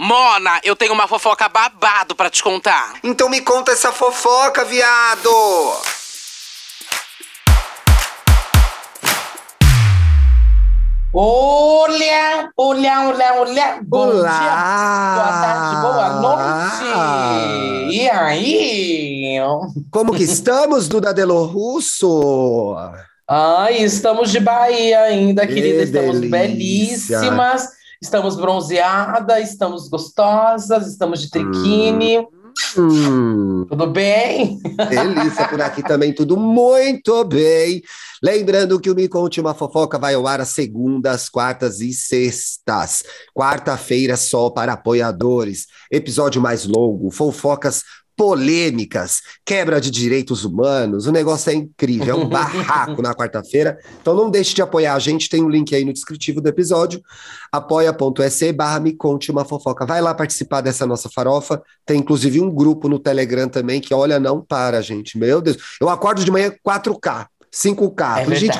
Mona, eu tenho uma fofoca babado pra te contar. Então me conta essa fofoca, viado! Olha, olha, olha, olha. Bom Olá! dia, boa tarde, boa noite. E aí? Como que estamos, Duda Delo Russo? Ai, estamos de Bahia ainda, Que querida. Estamos delícia. belíssimas. Estamos bronzeadas, estamos gostosas, estamos de triquine. Hum, Tudo bem? delícia por aqui também, tudo muito bem. Lembrando que o Me Conte Uma Fofoca vai ao ar às segundas, quartas e sextas. Quarta-feira só para apoiadores. Episódio mais longo, fofocas polêmicas, quebra de direitos humanos. O negócio é incrível, é um barraco na quarta-feira. Então não deixe de apoiar a gente, tem um link aí no descritivo do episódio. apoia.se barra Me Conte Uma Fofoca. Vai lá participar dessa nossa farofa. Tem inclusive um grupo no Telegram também que, olha, não para, gente. Meu Deus. Eu acordo de manhã 4K. 5K. É gente,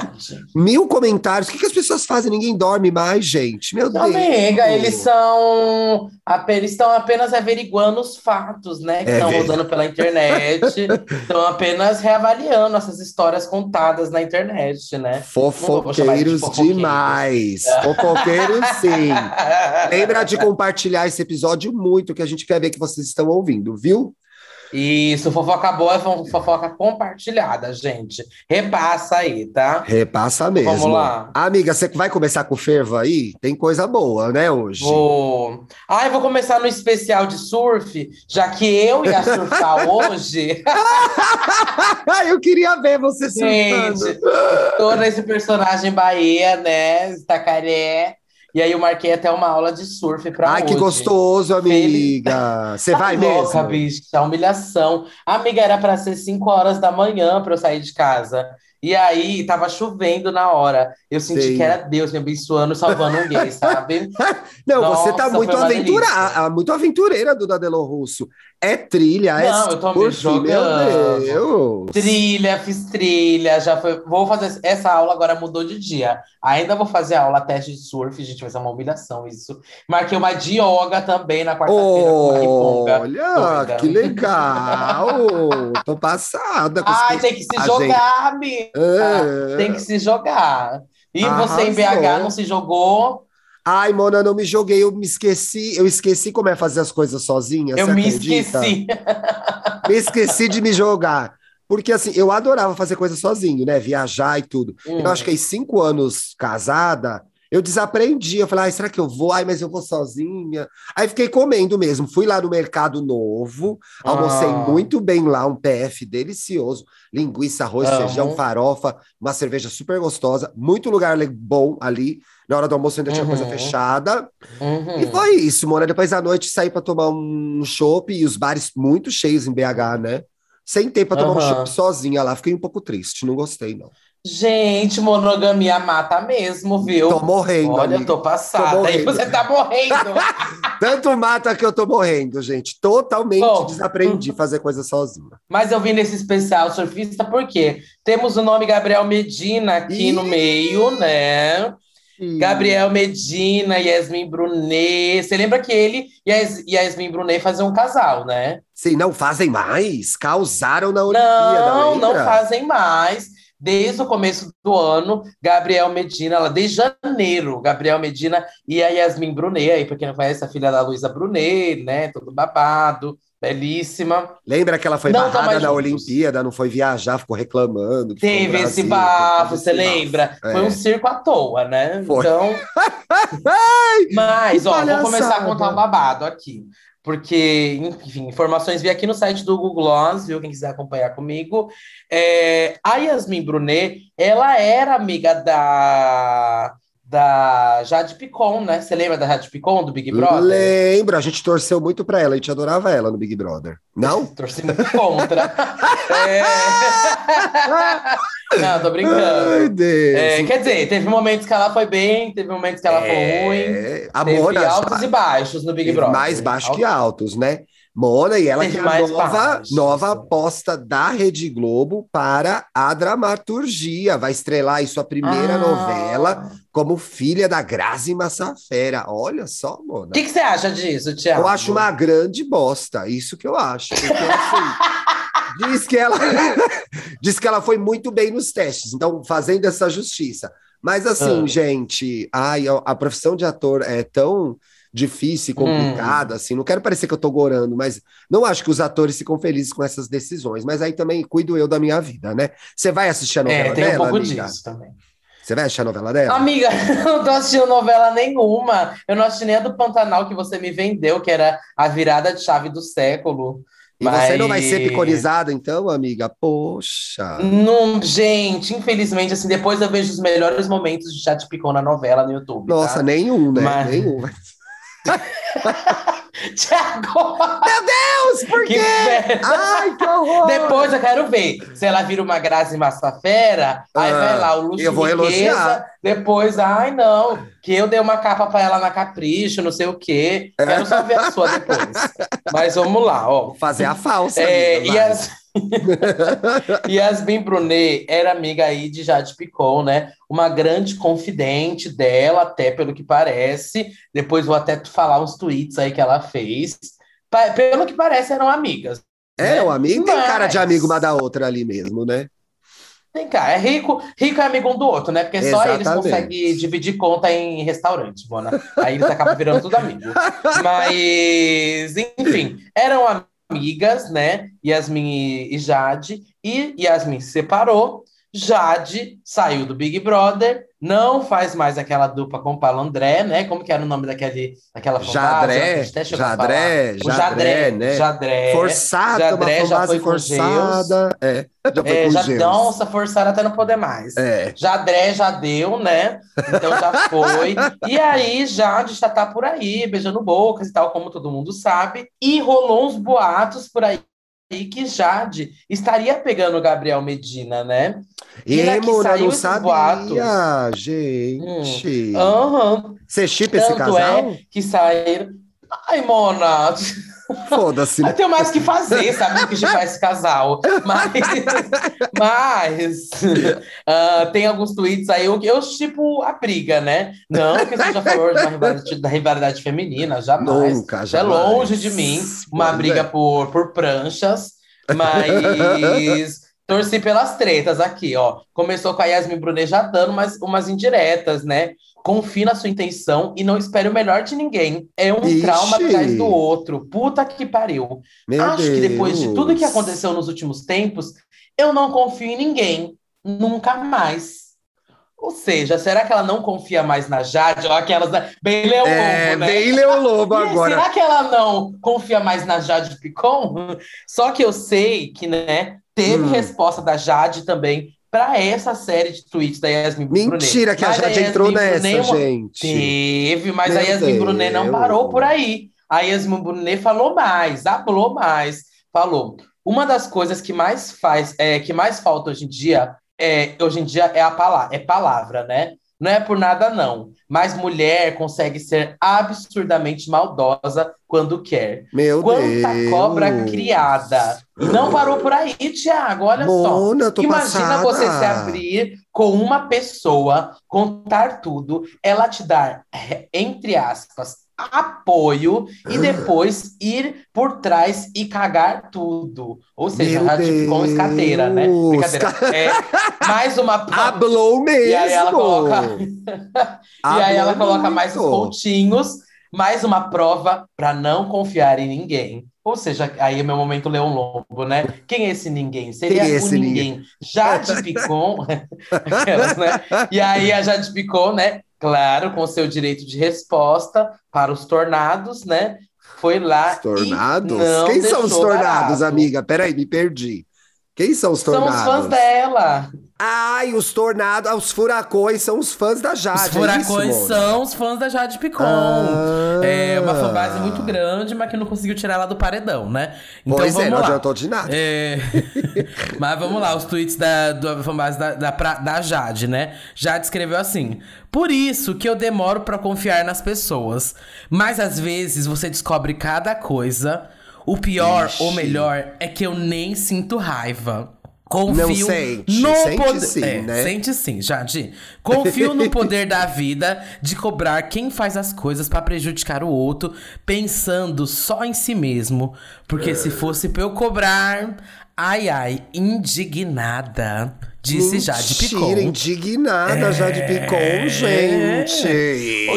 mil comentários. O que, que as pessoas fazem? Ninguém dorme mais, gente. Meu Deus. Amiga, eles são apenas, estão apenas averiguando os fatos, né? Que É estão verdade. rodando pela internet. Estão apenas reavaliando essas histórias contadas na internet, né? de Fofoqueiros fofoqueiros. demais. Fofoqueiros, sim. Lembra de compartilhar esse episódio muito, que a gente quer ver que vocês estão ouvindo, viu? Isso, fofoca boa é fo- fofoca compartilhada, gente. Repassa aí, tá? Repassa mesmo. Vamos lá. Amiga, você vai começar com o fervo aí? Tem coisa boa, né, hoje? Vou. Ah, eu vou começar no especial de surf, já que eu ia surfar hoje. eu queria ver você surfando. Gente, tô nesse personagem Bahia, né? Itacaré. E aí eu marquei até uma aula de surf pra Ai, que hoje. gostoso, amiga. Você Tá vai louca, mesmo? bicho, tá humilhação. Amiga, era pra ser 5 horas da manhã pra eu sair de casa. E aí, tava chovendo na hora. Eu senti Sei. que era Deus me abençoando, salvando um gay, sabe? Não, você tá Nossa, muito aventura, muito aventureira do Dadelo Russo. É trilha, é Não, eu tô me jogando. Meu Deus. Trilha, fiz trilha, já foi. Vou fazer. Essa aula agora mudou de dia. Ainda vou fazer a aula teste de surf, gente, vai ser uma humilhação isso. Marquei uma de yoga também na quarta-feira Riponga. Olha, que legal! Tô passada com Ai, tem que se jogar, amiga. É. Tem que se jogar. E você em Arrasou. BH não se jogou? Ai, Mona, não me joguei, eu me esqueci, eu esqueci como é fazer as coisas sozinha, Eu me acredita? esqueci. Me esqueci de me jogar. Porque assim, eu adorava fazer coisa sozinho, né? Viajar e tudo. Hum. Eu acho que aí cinco anos casada, eu desaprendi. Eu falei, ai, será que eu vou? Ai, mas eu vou sozinha. Aí fiquei comendo mesmo. Fui lá no Mercado Novo, almocei Ah. muito bem lá, um PF delicioso. Linguiça, arroz, Amo. feijão, farofa, uma cerveja super gostosa. Muito lugar bom ali. Na hora do almoço ainda tinha coisa Uhum. fechada. Uhum. E foi isso, Mona. Depois da noite saí pra tomar um chopp e os bares muito cheios em BH, né? Sentei pra tomar um chopp sozinha lá. Fiquei um pouco triste, não gostei, não. Gente, monogamia mata mesmo, viu? Tô morrendo, Olha, amiga. tô passada. Tô Aí você tá morrendo. Tanto mata que eu tô morrendo, gente. Totalmente Bom. desaprendi fazer coisa sozinha. Mas eu vim nesse especial surfista porque temos o nome Gabriel Medina aqui Ih! no meio, né? Gabriel Medina, Yasmin Brunet. Você lembra que ele e Yas- Yasmin Brunet faziam um casal, né? Sim, não fazem mais. Causaram na Olimpíada, Não, não fazem mais. Desde o começo do ano, Gabriel Medina, ela, desde janeiro, Gabriel Medina e a Yasmin Brunet, aí, pra quem não conhece, a filha da Luísa Brunet, né? Todo babado, belíssima. Lembra que ela foi Não tão barrada mais na. Olimpíada, não foi viajar, ficou reclamando. Teve esse Brasil, bafo, você esse bafo. lembra? É. Foi um circo à toa, né? Foi. Então. Mas, ó, vou começar a contar um babado aqui. Porque, enfim, informações vi aqui no site do Google Gloss, viu? Quem quiser acompanhar comigo. É, a Yasmin Brunet, ela era amiga da, da Jade Picon, né? Você lembra da Jade Picon, do Big Brother? Lembro, a gente torceu muito pra ela, a gente adorava ela no Big Brother. Não? Torci muito contra. É... Não, tô brincando. Ai, Deus. É, quer dizer, teve momentos que ela foi bem, teve momentos que ela foi ruim. É, a Teve altos e baixos no Big Brother. mais baixo que altos, né? Mona, e ela que Teve é a nova, nova aposta da Rede Globo para a dramaturgia. Vai estrelar aí sua primeira Ah. novela como filha da Grazi Massafera. Olha só, Mona. O que, que você acha disso, Thiago? Eu acho uma grande bosta, isso que eu acho. Porque, assim, diz, que ela, diz que ela foi muito bem nos testes, então fazendo essa justiça. Mas assim, Ah. gente, ai, a profissão de ator é tão difícil e Hum. complicada, assim, não quero parecer que eu tô gorando, mas não acho que os atores ficam felizes com essas decisões, mas aí também cuido eu da minha vida, né? Você vai assistir a novela É, tem um dela, pouco amiga? disso também. Você vai assistir a novela dela? Amiga, eu não tô assistindo novela nenhuma. Eu não assisti nem a do Pantanal que você me vendeu, que era a virada de chave do século. E você não vai Mas- ser piconizada, então, amiga? Poxa. Não, gente, infelizmente, assim, depois eu vejo os melhores momentos de chat picon na novela no YouTube. Nossa, tá? nenhum, né? Mas- Nenhum. Thiago! Deus, por Que quê? inferno. Ai, que horror! Depois eu quero ver se ela vira uma Grazi Massafera, aí Ah, vai lá o luxo eu vou riqueza, elogiar. depois, ai não, que eu dei uma capa pra ela na Capricho, não sei o quê. Quero só ver a sua depois. Mas vamos lá, ó. Vou fazer a falsa. É, amiga, e as... Yasmin Brunet era amiga aí de Jade Picon, né? Uma grande confidente dela, até pelo que parece. Depois vou até falar uns tweets aí que ela fez. Pelo que parece, eram amigas. É, o amigo tem Mas- cara de amigo uma da outra ali mesmo, né? Tem cara, é rico, rico é amigo um do outro, né? Porque só eles Exatamente. conseguem dividir conta em restaurante, Bona. Aí eles acabam virando tudo amigo. Mas, enfim, eram amigas, né? Yasmin e Jade. E Yasmin se separou. Jade saiu do Big Brother, não faz mais aquela dupla com o Paulo André, né? Como que era o nome daquele, daquela Jadré, Jadré. O Jadré, né? Jadré. Forçada, uma Jadré já fanbase foi com forçada. É, já foi É, com já, Geus. nossa, forçaram até não poder mais. É. Jadré já deu, né? Então já foi. E aí, Jade já tá por aí, beijando bocas e tal, como todo mundo sabe. E rolou uns boatos por aí que Jade estaria pegando o Gabriel Medina, né? E E, saiu não sabia, boatos. gente. Aham. Você chipa esse casal? é que saíram. Ai, Mona, Foda-se. eu tenho mais o que fazer, sabe? Do que chipar esse casal. Mas, mas ah, tem alguns tweets aí, eu, eu tipo a briga, né? Não que seja a favor de uma rivalidade, da rivalidade feminina, jamais. Nunca, Isso é jamais. longe de mim, uma briga é. por, por pranchas, mas torci pelas tretas aqui, ó. Começou com a Yasmin Brunet já dando umas, umas indiretas, né? Confie na sua intenção e não espere o melhor de ninguém. É um Ixi. trauma atrás do outro. Puta que pariu. Meu Acho que depois de tudo que Deus. aconteceu nos últimos tempos, eu não confio em ninguém. Nunca mais. Ou seja, será que ela não confia mais na Jade? Ou aquelas bem Leão É, Lobo, né? bem Leão Lobo agora. Será que ela não confia mais na Jade Picon? Só que eu sei que, né, teve Hum. resposta da Jade também para essa série de tweets da Yasmin Brunet. Mentira que a Jade entrou Yasmin nessa, Brunet é uma- gente. Teve, mas Meu a Yasmin Brunet não Deus. parou por aí. A Yasmin Brunet falou mais, falou mais, falou. Uma das coisas que mais faz, é, que mais falta hoje em dia, é, hoje em dia é a palavra, é palavra, né? Não é por nada não, mas mulher consegue ser absurdamente maldosa quando quer. Meu Quanta Deus. cobra criada. E não parou por aí, Thiago, olha só. Mona, tô Imagina passada. você se abrir com uma pessoa, contar tudo, ela te dar, entre aspas, apoio e depois ir por trás e cagar tudo. Ou seja, Meu ela tipo com Deus. escateira, né? Brincadeira. É, mais uma Hablou mesmo. E aí ela coloca- E aí ela coloca mais os pontinhos, mais uma prova para não confiar em ninguém. Ou seja, aí é meu momento Leão Lobo, né? Quem é esse ninguém? Seria Quem é o esse ninguém. Jade Picon. Aquelas, né? E aí a Jade Picon, né? Claro, com seu direito de resposta para os tornados, né? Foi lá Os tornados? Quem são os tornados, barato. amiga? Peraí, me perdi. Quem são os São tornados? os fãs dela. Ai, os tornados, os furacões são os fãs da Jade. Os é isso, furacões são os fãs da Jade Picon. Ah. É uma fanbase muito grande, mas que não conseguiu tirar ela do paredão, né? Então pois vamos é, não lá. adiantou de nada. É... Mas vamos lá, os tweets da, da fanbase da, da, da Jade, né? Jade escreveu assim: Por isso que eu demoro pra confiar nas pessoas. Mas às vezes você descobre cada coisa. O pior, Ixi. ou melhor, é que eu nem sinto raiva. Confio Não sente, no sente poder. sim, é, né? Sente sim, Jade. Confio no poder da vida de cobrar quem faz as coisas pra prejudicar o outro, pensando só em si mesmo. Porque se fosse pra eu cobrar, ai ai, indignada. Disse Jade Picon. Mentira, indignada Jade Picon, gente.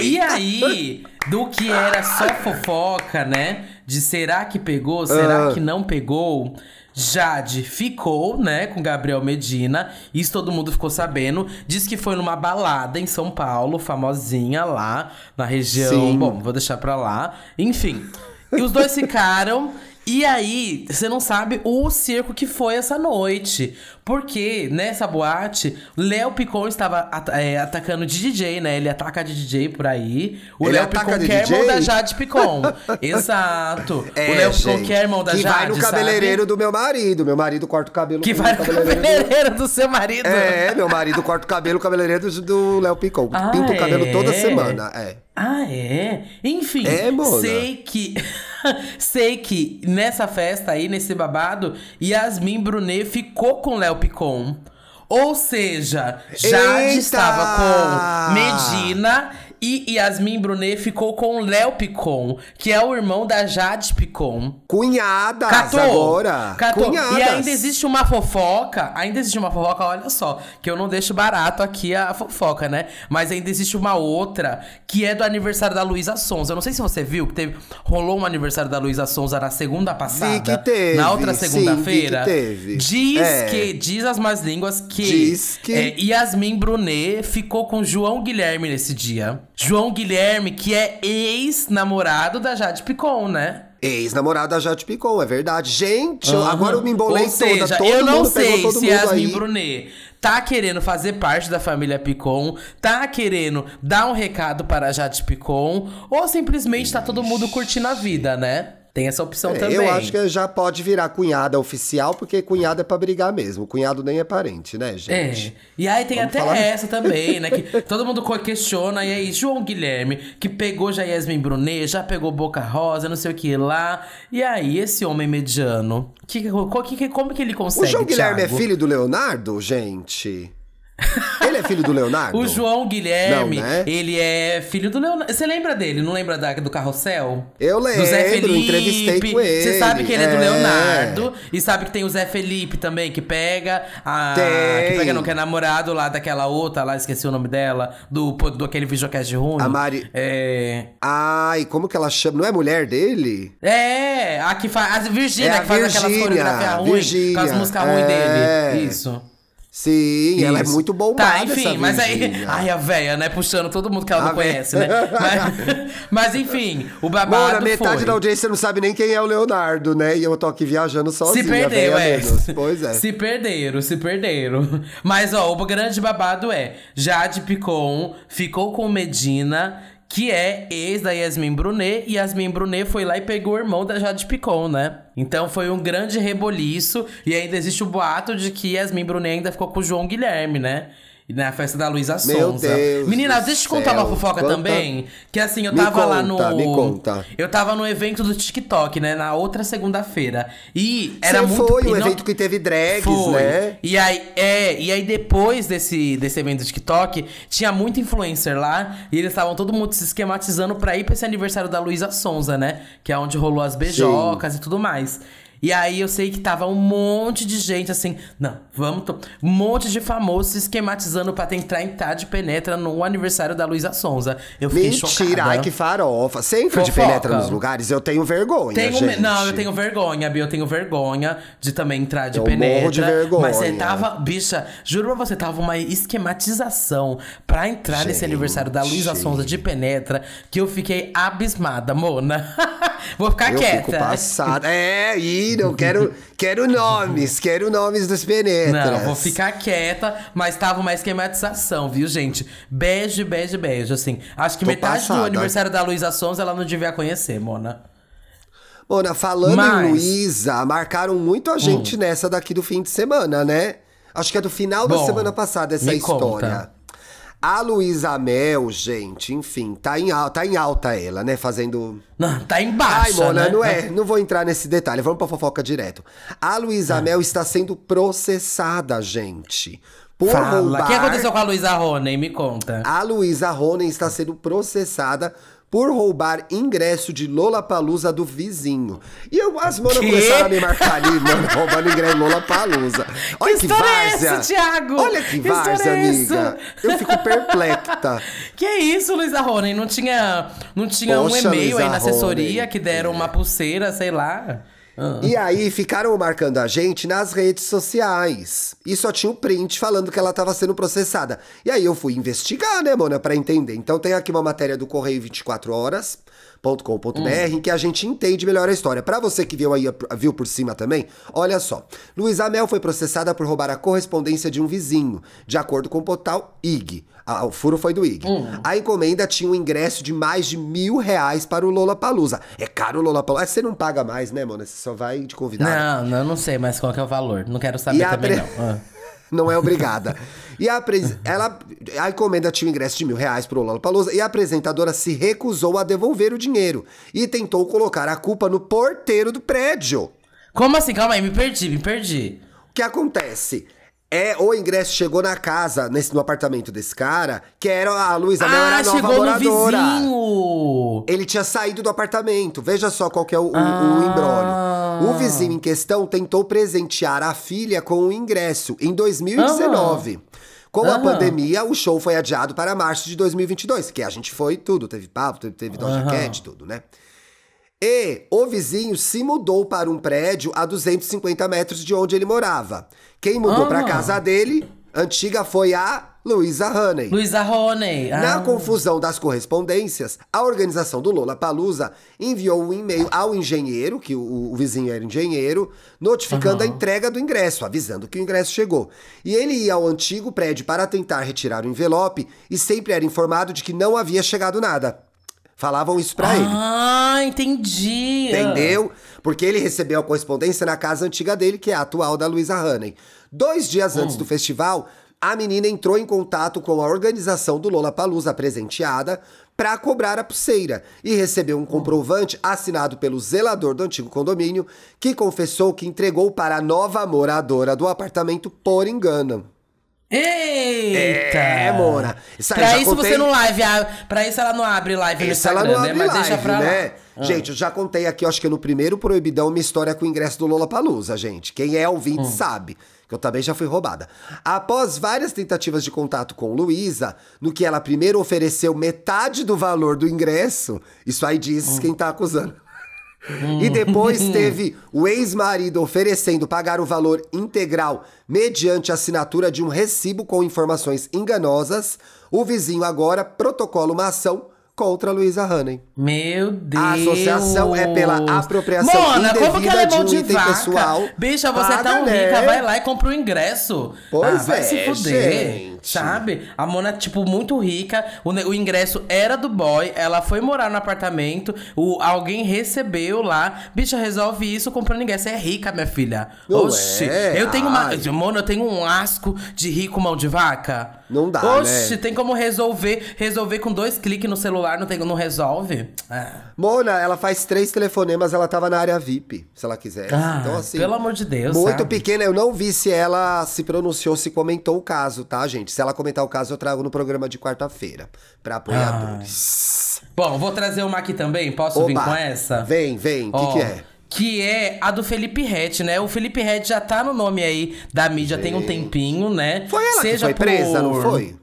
E aí, do que era só fofoca, né? De será que pegou, será Ah. que não pegou? Jade ficou, né, com Gabriel Medina. Isso todo mundo ficou sabendo. Diz que foi numa balada em São Paulo, famosinha lá na região. Sim. Bom, vou deixar pra lá. Enfim. E os dois ficaram. E aí, você não sabe o circo que foi essa noite. Porque nessa boate, Léo Picon estava at- é, atacando de DJ, né? Ele ataca de DJ por aí. O Léo Picon que é irmão DJ? da Jade Picon. Exato. É, o Léo Picon gente, que é irmão da que Jade. vai no sabe? cabeleireiro do meu marido. Meu marido corta o cabelo Que vai no cabeleireiro do- cabeleireiro do seu marido. É, meu marido corta o cabelo, o cabeleireiro do- do Léo Picon. Ah, Pinta o cabelo toda é? semana, é. Ah, é? Enfim, É, sei que. sei que nessa festa aí, nesse babado, Yasmin Brunet ficou com Léo Picon. Ou seja, Jade Eita! estava com Medina e Yasmin Brunet ficou com Léo Picon, que é o irmão da Jade Picon. Cunhadas Catou. agora. Catou. Cunhadas. E ainda existe uma fofoca. Ainda existe uma fofoca, olha só. Que eu não deixo barato aqui a fofoca, né? Mas ainda existe uma outra que é do aniversário da Luísa Sonza. Eu não sei se você viu que teve. Rolou um aniversário da Luísa Sonza na segunda passada. que teve, Na outra segunda-feira. teve. Diz É. que. Diz as más línguas que. Diz que- é, Yasmin Brunet ficou com João Guilherme nesse dia. João Guilherme, que é ex-namorado da Jade Picon, né? Ex-namorada da Jade Picon, é verdade. Gente, Aham. agora eu me embolei Ou seja, toda. Todo eu não sei se Yasmin aí. Brunet tá querendo fazer parte da família Picon, tá querendo dar um recado para a Jade Picon, ou simplesmente tá todo mundo curtindo a vida, né? Tem essa opção É, também. eu acho que já pode virar cunhada oficial, porque cunhada é pra brigar mesmo. Cunhado nem é parente, né, É. gente? E aí tem Vamos até falar- essa também, né? Que todo mundo questiona. E aí, João Guilherme, que pegou já Yasmin Brunet, já pegou Boca Rosa, não sei o que lá. E aí, esse homem mediano, que, que, como que ele O consegue, João Guilherme Thiago? é filho do Leonardo, gente? Ele é filho do Leonardo? O João Guilherme, Não, né? ele é filho do Leonardo. Você lembra dele? Não lembra da, do Carrossel? Eu Do Zé lembro, Felipe. entrevistei com ele. Você sabe que ele é do É. Leonardo. E sabe que tem o Zé Felipe também, que pega a. Tem. Que pega, não, que é namorado lá daquela outra lá, esqueci o nome dela. Do, do aquele videocast ruim. A Mari- É. Ai, como que ela chama? Não é mulher dele? É, a que faz. A Virgínia, É a que faz aquelas coreografias ruins. Com as músicas é. ruins dele. Isso. Sim, ela é Isso. muito bombada Tá, enfim, mas aí. Ai, a véia, né? Puxando todo mundo que ela A não véia. conhece, né? Mas, mas, enfim, o babado. Mora, metade foi. da audiência não sabe nem quem é o Leonardo, né? E eu tô aqui viajando sozinha. Se perdeu, é. menos. Pois é. Se perderam, se perderam. Mas, ó, o grande babado é: Jade Picon ficou com Medina, que é ex da Yasmin Brunet, e Yasmin Brunet foi lá e pegou o irmão da Jade Picon, né? Então foi um grande reboliço, e ainda existe o boato de que Yasmin Brunet ainda ficou com o João Guilherme, né? Na festa da Luísa Sonza. Deus Menina, deixa eu te contar uma fofoca também. Que assim, eu tava lá no. conta, me conta. Eu tava no evento do TikTok, né? Na outra segunda-feira. E era Você muito. foi um não- evento que teve drags, foi. né? E aí, é, e aí depois desse, desse evento do TikTok, tinha muito influencer lá, e eles estavam todo mundo se esquematizando pra ir pra esse aniversário da Luísa Sonza, né? Que é onde rolou as beijocas e tudo mais. E aí eu sei que tava um monte de gente assim, não, vamos. Um monte de famosos se esquematizando pra tentar entrar de penetra no aniversário da Luísa Sonza. Eu fiquei Mentira, chocada. ai que farofa. Sempre de Fofoca. penetra nos lugares, eu tenho vergonha, Tenho me-. Não, eu tenho vergonha, Bia. Eu tenho vergonha de também entrar de Eu penetra. morro de vergonha. Mas você tava, bicha, juro pra você, tava uma esquematização pra entrar nesse Gente. aniversário da Luísa Sonza de penetra que eu fiquei abismada, Mona. Vou ficar Eu quieta. fico passada. É, e não quero, quero nomes, quero nomes dos penetras. Não, vou ficar quieta, mas tava uma esquematização, viu, gente? Beijo, beijo, beijo, assim. Acho que Tô metade do passada. aniversário da Luísa Sonza ela não devia conhecer, Mona. Mona, falando Mas- Hum. em Luísa, marcaram muito a gente nessa daqui do fim de semana, né? Acho que é do final da Bom, semana passada essa história. conta. A Luísa Mel, gente, enfim, tá em, al- tá em alta ela, né? Fazendo. Não, tá Ai, embaixo. Mona, né? não é. Não vou entrar nesse detalhe. Vamos pra fofoca direto. A Luísa Ah. Mel está sendo processada, gente. Por Fala. O que aconteceu com a Luísa Rony? Me conta. A Luísa Ronen está sendo processada por roubar ingresso de Lollapalooza do vizinho. E eu, as monas Quê? começaram a me marcar ali, mano, roubando ingresso Lollapalooza. Olha que, história é várzea. essa, Thiago? Olha que, Que várzea, é amiga. Eu fico perplexa. Que isso, Luísa Rony? Não tinha, não tinha um Poxa, e-mail aí na assessoria que deram uma pulseira, sei lá? Ah. E aí ficaram marcando a gente nas redes sociais. E só tinha o print falando que ela estava sendo processada. E aí eu fui investigar, né, Mona, pra entender. Então tem aqui uma matéria do Correio 24 horas. .com.br, em que a gente entende melhor a história. Pra você que viu aí, viu por cima também, olha só. Luísa Mel foi processada por roubar a correspondência de um vizinho, de acordo com o portal IG. Ah, o furo foi do IG. A encomenda tinha um ingresso de mais de mil reais para o Lollapalooza. É caro o Lollapalooza. Você não paga mais, né, Mona? Você só vai de convidado. Não, não, não sei mais qual que é o valor. Não quero E saber a também, pre- não. Ah. Não é obrigada. E a, ela, a encomenda tinha um ingresso de mil reais pro Lollapalooza e a apresentadora se recusou a devolver o dinheiro e tentou colocar a culpa no porteiro do prédio. Como assim? Calma aí, me perdi, me perdi. O que acontece? É, o ingresso chegou na casa, nesse, no apartamento desse cara, que era a Luísa Mel, era ah, a nova chegou no moradora. vizinho! Ele tinha saído do apartamento. Veja só qual que é o, o, Ah. o embrólio. O vizinho em questão tentou presentear a filha com o ingresso em 2019. Com a pandemia, o show foi adiado para março de 2022, que a gente foi tudo, teve Pablo, teve, teve Doja. Cat, tudo, né? E o vizinho se mudou para um prédio a 250 metros de onde ele morava. Quem mudou para Ah. casa dele, antiga, foi a Luísa Honey. Luísa. Na ah. confusão das correspondências, a organização do Lola Palusa enviou um e-mail ao engenheiro, que o, o vizinho era engenheiro, notificando a entrega do ingresso, avisando que o ingresso chegou. E ele ia ao antigo prédio para tentar retirar o envelope e sempre era informado de que não havia chegado nada. Falavam isso pra ele. Ah, entendi. Entendeu? Porque ele recebeu a correspondência na casa antiga dele, que é a atual da Luísa Honey. Dois dias Hum. antes do festival, a menina entrou em contato com a organização do Lola Palusa presenteada para cobrar a pulseira e recebeu Hum. um comprovante assinado pelo zelador do antigo condomínio, que confessou que entregou para a nova moradora do apartamento por engano. Eita! É, Mona. Isso pra isso contei- você não live, pra isso ela não abre live no Isso ela Instagram, não né? abre Mas deixa pra né? Ah. Gente, eu já contei aqui, acho que no primeiro Proibidão, uma história com o ingresso do Lola Palusa, gente. Quem é ouvinte Hum. sabe. Que eu também já fui roubada. Após várias tentativas de contato com Luísa, no que ela primeiro ofereceu metade do valor do ingresso, isso aí diz Hum. quem tá acusando. E depois teve o ex-marido oferecendo pagar o valor integral mediante assinatura de um recibo com informações enganosas. O vizinho agora protocola uma ação contra a Luísa Honey. Meu Deus! A associação é pela apropriação Mona, como que ela é mão de de, um item vaca? pessoal. Bicha, você é Paga, tão né? rica, vai lá e compra o ingresso. Pois ah, vai é, se fuder, gente. Sabe? A Mona é, tipo, muito rica, o, o ingresso era do boy, ela foi morar no apartamento, o, alguém recebeu lá. Bicha, resolve isso comprando ingresso. Você é rica, minha filha. Não Oxi, é? eu tenho uma... Ai. Mona, eu tenho um asco de rico mão de vaca. Não dá, Oxi, né? tem como resolver, resolver com dois cliques no celular, não, tem, não resolve? Ah. Mona, ela faz três telefonemas, ela tava na área VIP, se ela quisesse. Ah, então, assim. pelo amor de Deus, Muito sabe? pequena, eu não vi se ela se pronunciou, se comentou o caso, tá, gente? Se ela comentar o caso, eu trago no programa de quarta-feira, pra apoiadores. Bom, vou trazer uma aqui também. Posso vir Oba, com essa? Vem, vem, o que, que é? Que é a do Felipe Rett, né? O Felipe Rett já tá no nome aí da mídia tem um tempinho, né? Foi ela Seja que foi presa, não por- foi?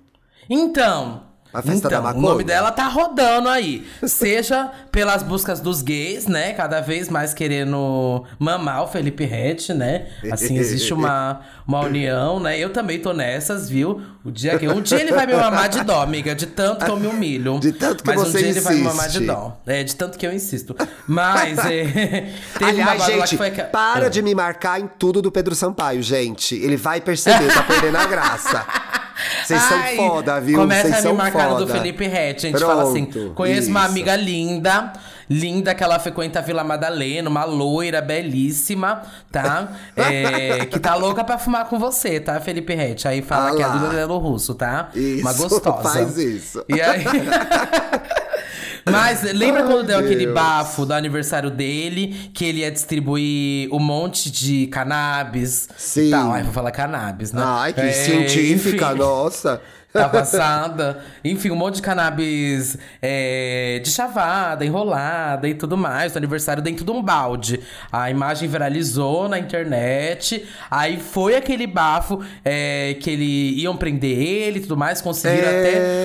Então. A festa então, da o nome dela tá rodando aí. Seja pelas buscas dos gays, né? Cada vez mais querendo mamar o Felipe Rett, né? Assim, existe uma, uma união, né? Eu também tô nessas, viu? O dia que um dia ele vai me mamar de dó, amiga, de tanto que eu me humilho. De tanto que Mas você um dia ele vai me mamar insiste. de dó. É, de tanto que eu insisto. Mas é, teve uma Aliás, gente, que foi para Ah. de me marcar em tudo do Pedro Sampaio, gente. Ele vai perceber, tá perdendo a graça. Vocês são foda, viu? Começa Vocês a me marcar no foda. do Felipe Rett. A gente fala assim: Pronto, conheço uma isso. amiga linda linda, que ela frequenta a Vila Madalena, uma loira belíssima, tá? É, que tá louca pra fumar com você, tá, Felipe Rett? Aí fala Ah que é a. Duda Delo Russo, tá? Isso, uma gostosa. faz isso. E aí. Mas lembra Ai, quando deu aquele Deus. bafo do aniversário dele, que ele ia distribuir um monte de cannabis? Sim. E tal. Ai, vou falar cannabis, né? Ai, que É, científica, enfim. nossa. Tá passada. Enfim, um monte de cannabis é, de chavada, enrolada e tudo mais. Do aniversário dentro de um balde. A imagem viralizou na internet. Aí foi aquele bafo é, que ele iam prender ele e tudo mais. Conseguiram É.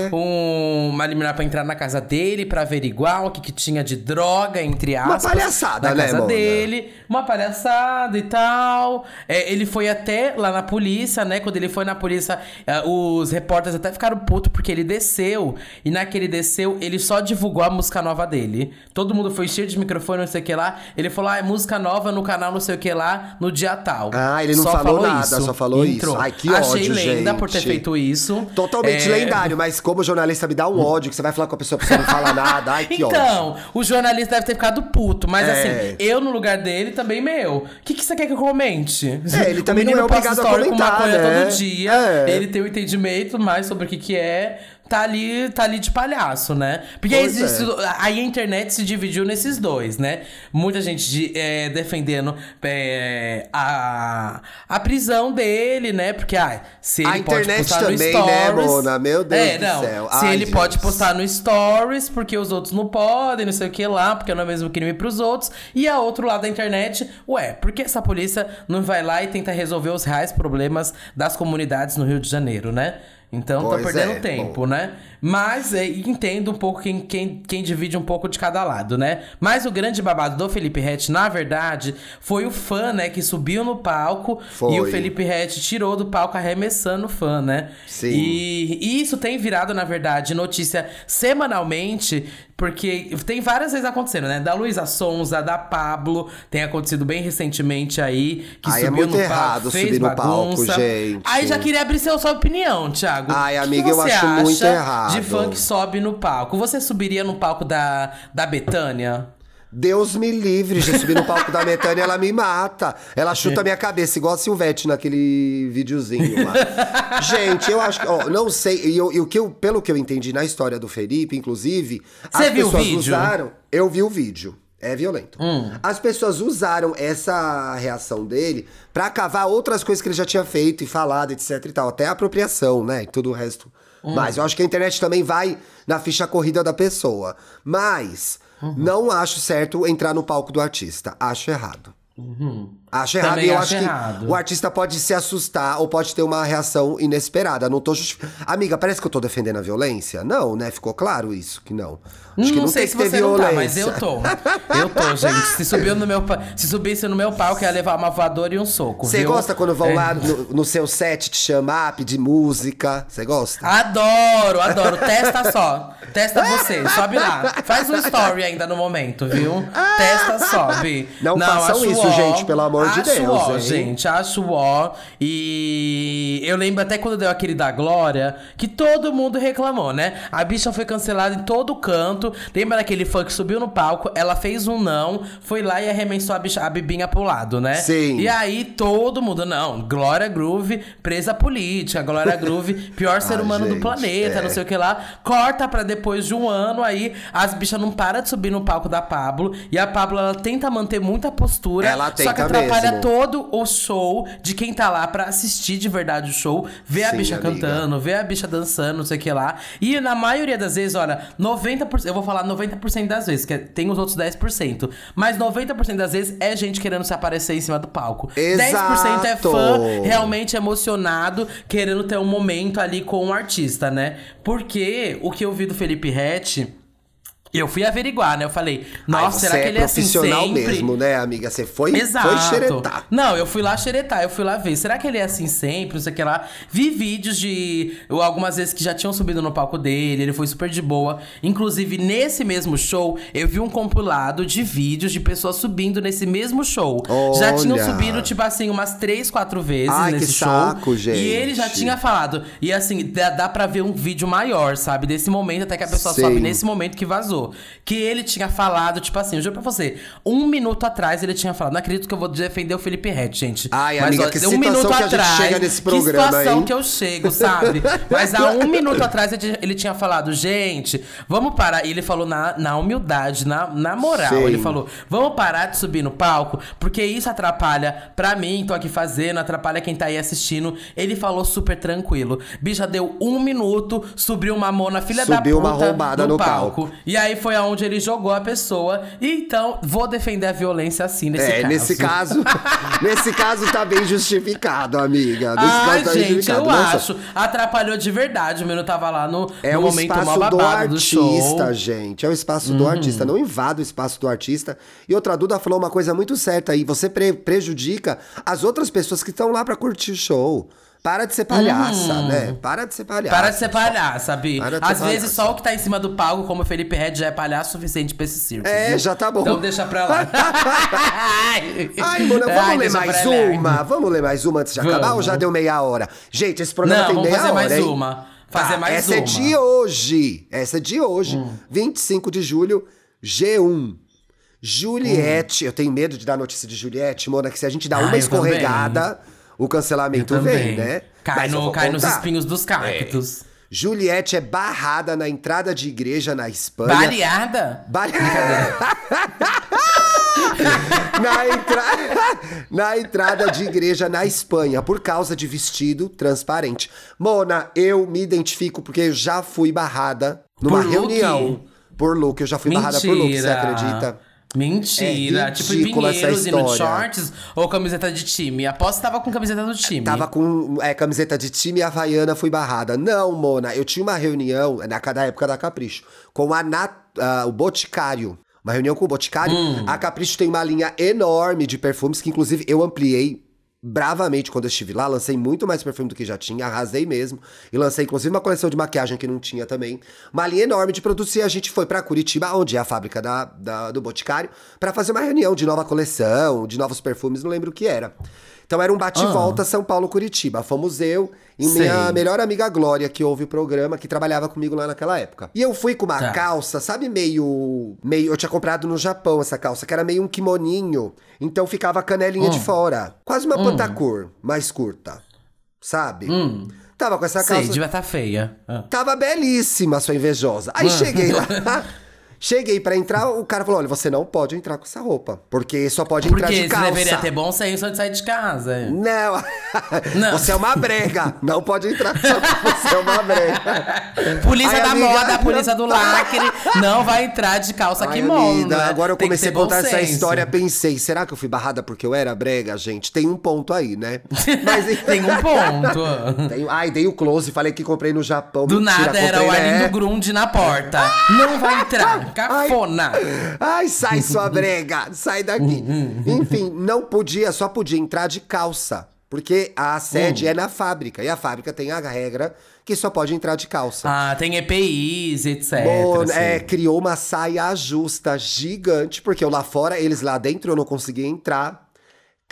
até um, uma liminar pra entrar na casa dele pra averiguar o que, que tinha de droga, entre Uma aspas. palhaçada, na né, casa Mona? dele. Uma palhaçada e tal. É, ele foi até lá na polícia, né? Quando ele foi na polícia, eh, os repórteres até ficaram putos porque ele desceu. E naquele desceu, ele só divulgou a música nova dele. Todo mundo foi cheio de microfone, não sei o que lá. Ele falou, ah, é música nova no canal não sei o que lá, no dia tal. Ah, ele não Só falou nada, só falou isso. Ai, que Achei ódio, lenda por ter gente. feito isso. Totalmente É, lendário, mas como jornalista me dá um ódio, que você vai falar com a pessoa, pessoa não fala nada. Ai, que ódio. Então, o jornalista deve ter ficado puto, mas É. assim, eu no lugar dele também, meu. O que, que você quer que eu comente? É, ele O também não é obrigado a com comentar, maconha né? todo dia. É. Ele tem um entendimento mais sobre o que, que é. Tá ali, tá ali de palhaço, né? Porque Pois existe. é. Aí a internet se dividiu nesses dois, né? Muita gente de- é, defendendo é, a, a prisão dele, né? Porque, ah, se A ele pode internet postar no também, né, Stories. Mona? Meu Deus é, do não. céu. Se Ai, ele pode Jesus. postar no Stories, porque os outros não podem, não sei o que lá, porque não é o mesmo crime pros outros. E a outro lado da internet, ué, por que essa polícia não vai lá e tenta resolver os reais problemas das comunidades no Rio de Janeiro, né? Então Pois tá perdendo é, tempo, bom. né? Mas é, entendo um pouco quem, quem, quem divide um pouco de cada lado, né? Mas o grande babado do Felipe Rett, na verdade, foi o fã, né, que subiu no palco Foi. e o Felipe Rett tirou do palco arremessando o fã, né? Sim. E, e isso tem virado, na verdade, notícia semanalmente, porque tem várias vezes acontecendo, né? Da Luísa Sonza, da Pablo, tem acontecido bem recentemente aí, que Ai, é subiu muito no errado palco, fez subir no palco, bagunça. gente. Aí já queria abrir seu, sua opinião, Thiago. Ai, amiga, eu acho acha muito errado. de fã que sobe no palco? Você subiria no palco da, da Betânia? Deus me livre, já subi no palco da Metânia, ela me mata. Ela chuta a minha cabeça, igual a Silvete naquele videozinho lá. Gente, eu acho que, ó, não sei, e, eu- e o que eu, pelo que eu entendi na história do Felipe, inclusive, Você as viu o pessoas usaram. Eu vi o vídeo. É violento. Hum. As pessoas usaram essa reação dele pra cavar outras coisas que ele já tinha feito e falado, etc e tal. Até a apropriação, né? E tudo o resto. Hum. Mas eu acho que a internet também vai na ficha corrida da pessoa. Mas Uhum. não acho certo entrar no palco do artista. Acho errado. Acho errado. Também e eu acho acho que o artista pode se assustar ou pode ter uma reação inesperada. Não tô justificando. Amiga, parece que eu tô defendendo a violência? Não, né? Ficou claro isso, que não. Acho não não sei se você não violência. tá, mas eu tô. Eu tô, gente. Se, subiu no meu, se subisse no meu palco, ia levar uma voadora e um soco, Você gosta quando vão É. lá no, no seu set te chamar, pedir música? Você gosta? Adoro, adoro. Testa só. Testa você, sobe lá. Faz um story ainda no momento, viu? Testa, sobe. Não façam acho isso, gente, pelo amor de Deus, Ó, hein? gente, acho ó. E eu lembro até quando deu aquele da Glória, que todo mundo reclamou, né? A bicha foi cancelada em todo canto. Lembra daquele fã que subiu no palco? Ela fez um não, foi lá e arremessou a, bicha, a bibinha pro lado, né? Sim. E aí todo mundo, não, Glória Groove, presa política, Glória Groove, pior ser humano do gente, planeta, é. não sei o que lá. Corta pra depois de um ano aí, as bichas não param de subir no palco da Pablo. E a Pablo, ela tenta manter muita postura. Ela Só que tenta atrapalha mesmo. todo o show de quem tá lá pra assistir de verdade o show. Ver a bicha amiga. cantando, ver a bicha dançando, não sei o que lá. E na maioria das vezes, olha, 90%, eu vou falar 90% das vezes, que tem os outros 10%. Mas 90% das vezes é gente querendo se aparecer em cima do palco. 10% é Exato. fã realmente emocionado, querendo ter um momento ali com o artista, né? Porque o que eu vi do Felipe Rett. Eu fui averiguar, né? Eu falei, nossa, será que é ele é assim profissional sempre? mesmo, né, amiga? Você foi, Exato. foi xeretar. Não, eu fui lá xeretar, eu fui lá ver. Será que ele é assim sempre? Não sei o que lá. Vi vídeos de algumas vezes que já tinham subido no palco dele, ele foi super de boa. Inclusive, nesse mesmo show, eu vi um compilado de vídeos de pessoas subindo nesse mesmo show. Já tinham Olha. subido, tipo assim, umas três, quatro vezes Ai, nesse que show. saco, gente. E ele já tinha falado. E assim, dá, dá pra ver um vídeo maior, sabe? Desse momento, até que a pessoa Sim. sobe nesse momento que vazou. Falou. Que ele tinha falado, tipo assim, eu juro pra você, um minuto atrás ele tinha falado. Não acredito que eu vou defender o Felipe Red, gente. Ai, Mas, amiga, ó, que um minuto que atrás, chega nesse programa, Que situação hein? que eu chego, sabe? Mas há um minuto atrás ele, tinha falado, gente, vamos parar. E ele falou na, na humildade, na, na moral. Sim. Ele falou, vamos parar de subir no palco, porque isso atrapalha pra mim, tô aqui fazendo, atrapalha quem tá aí assistindo. Ele falou super tranquilo. Bicha deu um minuto, subiu uma mona filha da puta Subiu uma arrombada no palco. E aí foi aonde ele jogou a pessoa. E então, vou defender a violência assim nesse é, caso. nesse caso, nesse caso tá bem justificado, amiga. Nesse Ah, caso tá gente, eu só- acho. Atrapalhou de verdade. O menino tava lá no, É no o momento mó espaço do babado do show. Uhum. artista, gente. É o espaço do artista. Não invada o espaço do artista. E outra Duda falou uma coisa muito certa aí. Você pre- prejudica as outras pessoas que estão lá pra curtir o show. Para de ser palhaça, né? Para de ser palhaça. Uhum. Para de ser de ser Às vezes palhaça. só o que tá em cima do palco, como o Felipe Red, já é palhaço suficiente pra esse circo. É, viu? já tá bom. Então deixa pra lá. Ai, Mona, vamos Ai, ler mais uma? Vamos ler mais uma antes de acabar ou Vamos. já deu meia hora? Gente, esse programa Não, tem vamos meia fazer hora, mais hein? uma. Fazer Tá, mais essa é uma. Hum. de hoje. Essa é de hoje. 25 de julho, G1. Juliette, eu tenho medo de dar notícia de Juliette, Mona, que se a gente dá Ah, uma escorregada, o cancelamento vem, né? Cai, no, cai nos espinhos dos cactos. Juliette é barrada na entrada de igreja na Espanha. Baleada? Bari- na, entra- na entrada de igreja na Espanha, por causa de vestido transparente. Mona, eu me identifico porque eu já fui barrada numa Por reunião. Por look, eu já fui barrada por look, você acredita? Mentira. É tipo, Pinheiros, de história. shorts ou camiseta de time? Aposto que tava com camiseta do time. Tava com é, camiseta de time e havaiana, fui barrada. Não, Mona, eu tinha uma reunião, na cada época da Capricho, com a Nat- ah, o Boticário. Uma reunião com o Boticário. Hum. A Capricho tem uma linha enorme de perfumes, que inclusive eu ampliei bravamente quando eu estive lá. Lancei muito mais perfume do que já tinha, arrasei mesmo. E lancei inclusive uma coleção de maquiagem que não tinha também. Uma linha enorme de produtos e a gente foi pra Curitiba, onde é a fábrica da, da- do Boticário, pra fazer uma reunião de nova coleção, de novos perfumes, não lembro o que era. Então era um bate-volta São Paulo-Curitiba. Fomos eu e minha Sei. melhor amiga Glória, que ouve o programa, que trabalhava comigo lá naquela época. E eu fui com uma Tá. calça, sabe, meio. meio. Eu tinha comprado no Japão essa calça, que era meio um kimoninho. Então ficava a canelinha de fora. Quase uma pantacor, mais curta. Sabe? Tava com essa Sei, calça. devia tá feia. Ah. Tava belíssima, sua invejosa. Aí cheguei lá. Cheguei pra entrar, o cara falou: olha, você não pode entrar com essa roupa. Porque só pode entrar Porque de calça. deveria ter bom senso de sair de casa. Não. Não. você é uma brega. Não pode entrar só porque você é uma brega. Polícia Ai, da amiga. moda, polícia do lacre, não vai entrar de calça Ai, que monta. agora eu Tem comecei a contar essa senso. história, pensei, será que eu fui barrada porque eu era brega, gente? Tem um ponto aí, né? Mas Tem um ponto. Tem- Ai, dei o close, falei que comprei no Japão. Do Mentira, nada era o né? Arlindo Grunde na porta. Não vai entrar. Cafona. Ai, sai sua brega, sai daqui. Hum, Enfim, não podia, só podia entrar de calça. Porque a Hum. sede é na fábrica. E a fábrica tem a regra que só pode entrar de calça. Ah, tem EPIs, etc. Bom, assim. é, criou uma saia justa gigante, porque eu lá fora, eles lá dentro eu não conseguia entrar.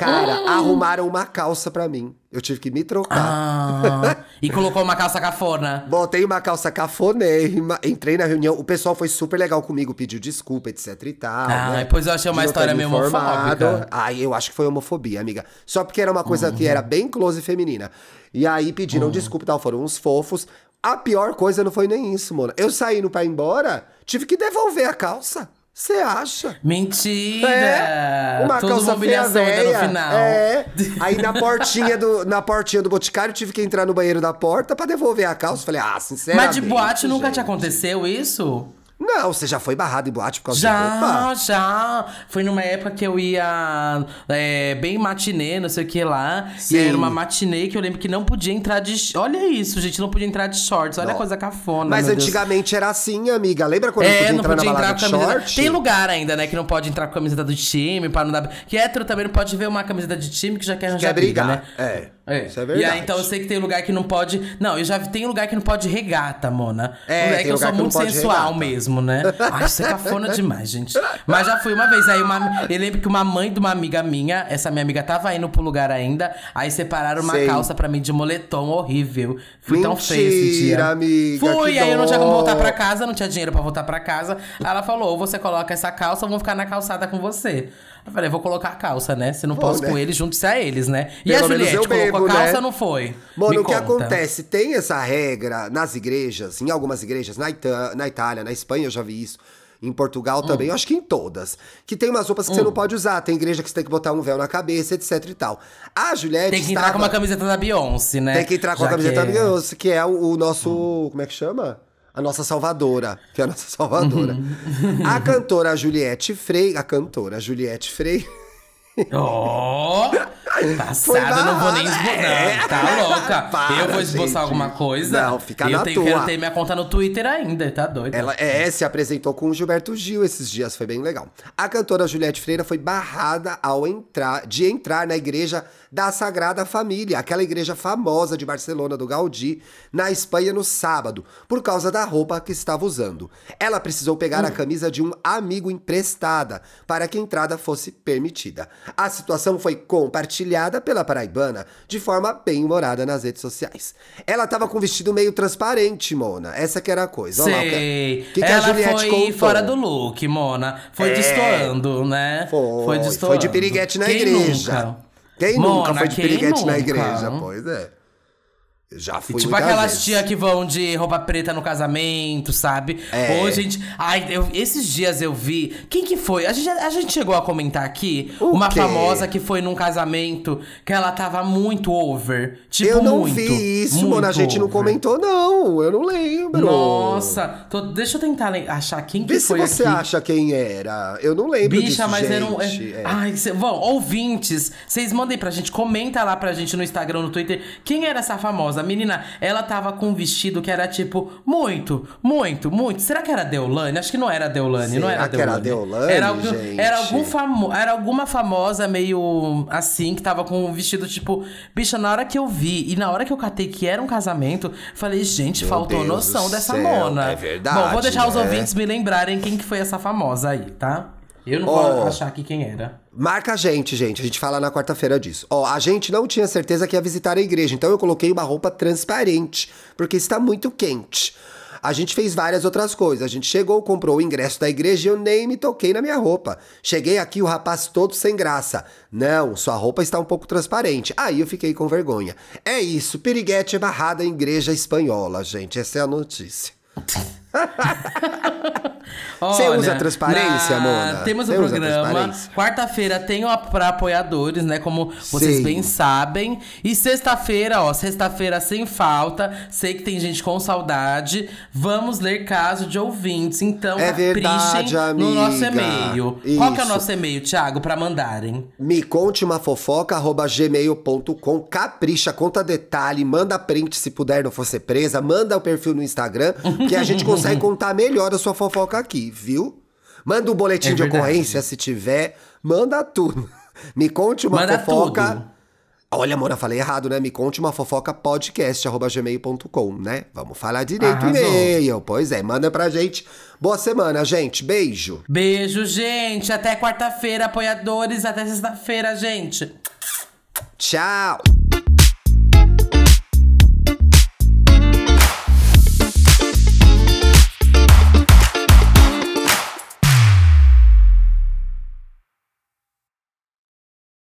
Cara, Ah. arrumaram uma calça pra mim. Eu tive que me trocar. Ah, e colocou uma calça cafona. Botei uma calça cafonérrima, entrei na reunião. O pessoal foi super legal comigo, pediu desculpa, etc e tal. Ah, né? depois eu achei uma história meio homofóbica. Ai, eu acho que foi homofobia, amiga. Só porque era uma coisa Uhum. que era bem close feminina. E aí pediram desculpa e tal, foram uns fofos. A pior coisa não foi nem isso, mano. Eu saindo pra ir embora, tive que devolver a calça. Você acha? Mentira! É, uma calça feia mobiliação ainda no véia. final. É. Aí na portinha do na portinha do boticário tive que entrar no banheiro da porta pra devolver a calça. Falei: "Ah, sinceramente". Mas de boate nunca gente. te aconteceu isso? Não, você já foi barrado em boate por causa de roupa? Já, já. Foi numa época que eu ia é, bem matinê, não sei o que lá. Sim. E era uma matinê que eu lembro que não podia entrar de. Olha isso, gente, não podia entrar de shorts. Olha a coisa cafona. Mas meu Deus. antigamente era assim, amiga. Lembra quando É, não não podia podia entrar na entrar de camiseta. short? Tem lugar ainda, né, que não pode entrar com a camiseta do time, pra não dar. Que hétero também não pode ver uma camiseta de time que já quer arranjar Quer brigar, briga, né? é. É. Isso é E verdade. aí, então eu sei que tem lugar que não pode. Não, eu já vi- tem lugar que não pode regata, Mona. É, tem que eu sou que muito sensual regata. mesmo, né? Ai, você é cafona demais, gente. Mas já fui uma vez. Aí uma, eu lembro que uma mãe de uma amiga minha, essa minha amiga tava indo pro lugar ainda, aí separaram uma Sei. calça pra mim de moletom horrível. Fui tão feio esse Mentira, dia. amiga, Fui, aí eu não tinha como dó. voltar pra casa, não tinha dinheiro pra voltar pra casa. Aí ela falou: ou você coloca essa calça ou vou ficar na calçada com você. Eu falei, vou colocar a calça, né? Se não Bom, posso né? com eles, junte-se a eles, né? E Pelo a Juliette eu bebo, colocou a calça né? não foi? Mano, Me o que conta. acontece? Tem essa regra nas igrejas, em algumas igrejas, na, Ita- na Itália, na Espanha eu já vi isso. Em Portugal Hum. também, eu acho que em todas. Que tem umas roupas que você não pode usar. Tem igreja que você tem que botar um véu na cabeça, etc e tal. A Juliette Tem que entrar estava- com uma camiseta da Beyoncé, né? Tem que entrar com a Já camiseta que é- Beyoncé, que é o, o nosso. Como é que chama? A nossa salvadora. Que é a nossa salvadora. Uhum. a cantora Juliette Frei. A cantora Juliette Frei. Ó! Passada, eu não vou nem esboçar. Tá louca? Para, eu vou esboçar gente. alguma coisa. Não, fica eu na tenho, tua. quero ter minha conta no Twitter ainda, tá doido? Ela é, se apresentou com o Gilberto Gil esses dias, foi bem legal. A cantora Juliette Freira foi barrada ao entrar, de entrar na igreja da Sagrada Família, aquela igreja famosa de Barcelona do Gaudí, na Espanha no sábado, por causa da roupa que estava usando. Ela precisou pegar a camisa de um amigo emprestada para que a entrada fosse permitida. A situação foi compartilhada pela paraibana de forma bem humorada nas redes sociais. Ela tava com um vestido meio transparente, Mona. Essa que era a coisa. Olha lá, o que- Sei. o que, que Ela a Juliette foi contou? fora do look, Mona. Foi É. destoando, né? Foi, foi, destoando. de piriguete na Quem igreja. Nunca? Quem nunca Mona, foi de piriguete na nunca? igreja? Pois é. Já fui Tipo muitas aquelas tia que vão de roupa preta no casamento, sabe? É. Ô, gente. Ai, eu- esses dias eu vi. Quem que foi? A gente, a gente chegou a comentar aqui O uma quê? famosa que foi num casamento que ela tava muito over. Tipo, eu não muito, vi isso, mano. A gente não over. comentou, não. Eu não lembro. Nossa, tô- deixa eu tentar achar quem que Vê se foi você aqui. acha quem era. Eu não lembro Bicha, disso, mas gente. era um. é- É. Ai, cê, bom, ouvintes, vocês mandem pra gente, comenta lá pra gente no Instagram, no Twitter, quem era essa famosa? Menina, ela tava com um vestido que era tipo, muito, muito, muito. Será que era Deolane? Acho que não era Deolane, não Será era que era Deolane. Deolane, era, algum, gente? era, algum famo, era alguma famosa meio assim, que tava com um vestido tipo. Bicha, na hora que eu vi e na hora que eu catei que era um casamento, falei, gente, Meu faltou Deus noção dessa céu, mona. é verdade, Bom, vou deixar os né? ouvintes me lembrarem quem que foi essa famosa aí, tá? Eu não Ó. vou achar aqui quem era. Marca a gente, gente. A gente fala na quarta-feira disso. Ó, a gente não tinha certeza que ia visitar a igreja, então eu coloquei uma roupa transparente, porque está muito quente. A gente fez várias outras coisas. A gente chegou, comprou o ingresso da igreja e eu nem me toquei na minha roupa. Cheguei aqui, o rapaz todo sem graça. Não, sua roupa está um pouco transparente. Aí eu fiquei com vergonha. É isso, piriguete é barrada em igreja espanhola, gente. Essa é a notícia. Você Olha, usa transparência, Mona? Temos usa programa. Quarta-feira tem o para apoiadores, né? Como vocês Sim. bem sabem. E sexta-feira, ó, sexta-feira sem falta. Sei que tem gente com saudade. Vamos ler caso de ouvintes. Então, É verdade, caprichem no nosso amiga. e-mail. Qual que é o Isso. nosso e-mail, Thiago, pra mandarem? Me conte uma fofoca, arroba gmail.com. Capricha, conta detalhe, manda print se puder, não for ser presa, manda o perfil no Instagram, que a gente consegue contar melhor a sua fofoca aqui, viu? Manda o boletim É de verdade. ocorrência se tiver, manda tudo. Me conte uma Manda fofoca. tudo. Olha, amor, eu falei errado, né? Me conte uma fofoca podcast, gmail.com, né? Vamos falar direito Arrasou. e-mail. Pois é, manda pra gente. Boa semana, gente. Beijo. Beijo, gente. Até quarta-feira, apoiadores. Até sexta-feira, gente. Tchau.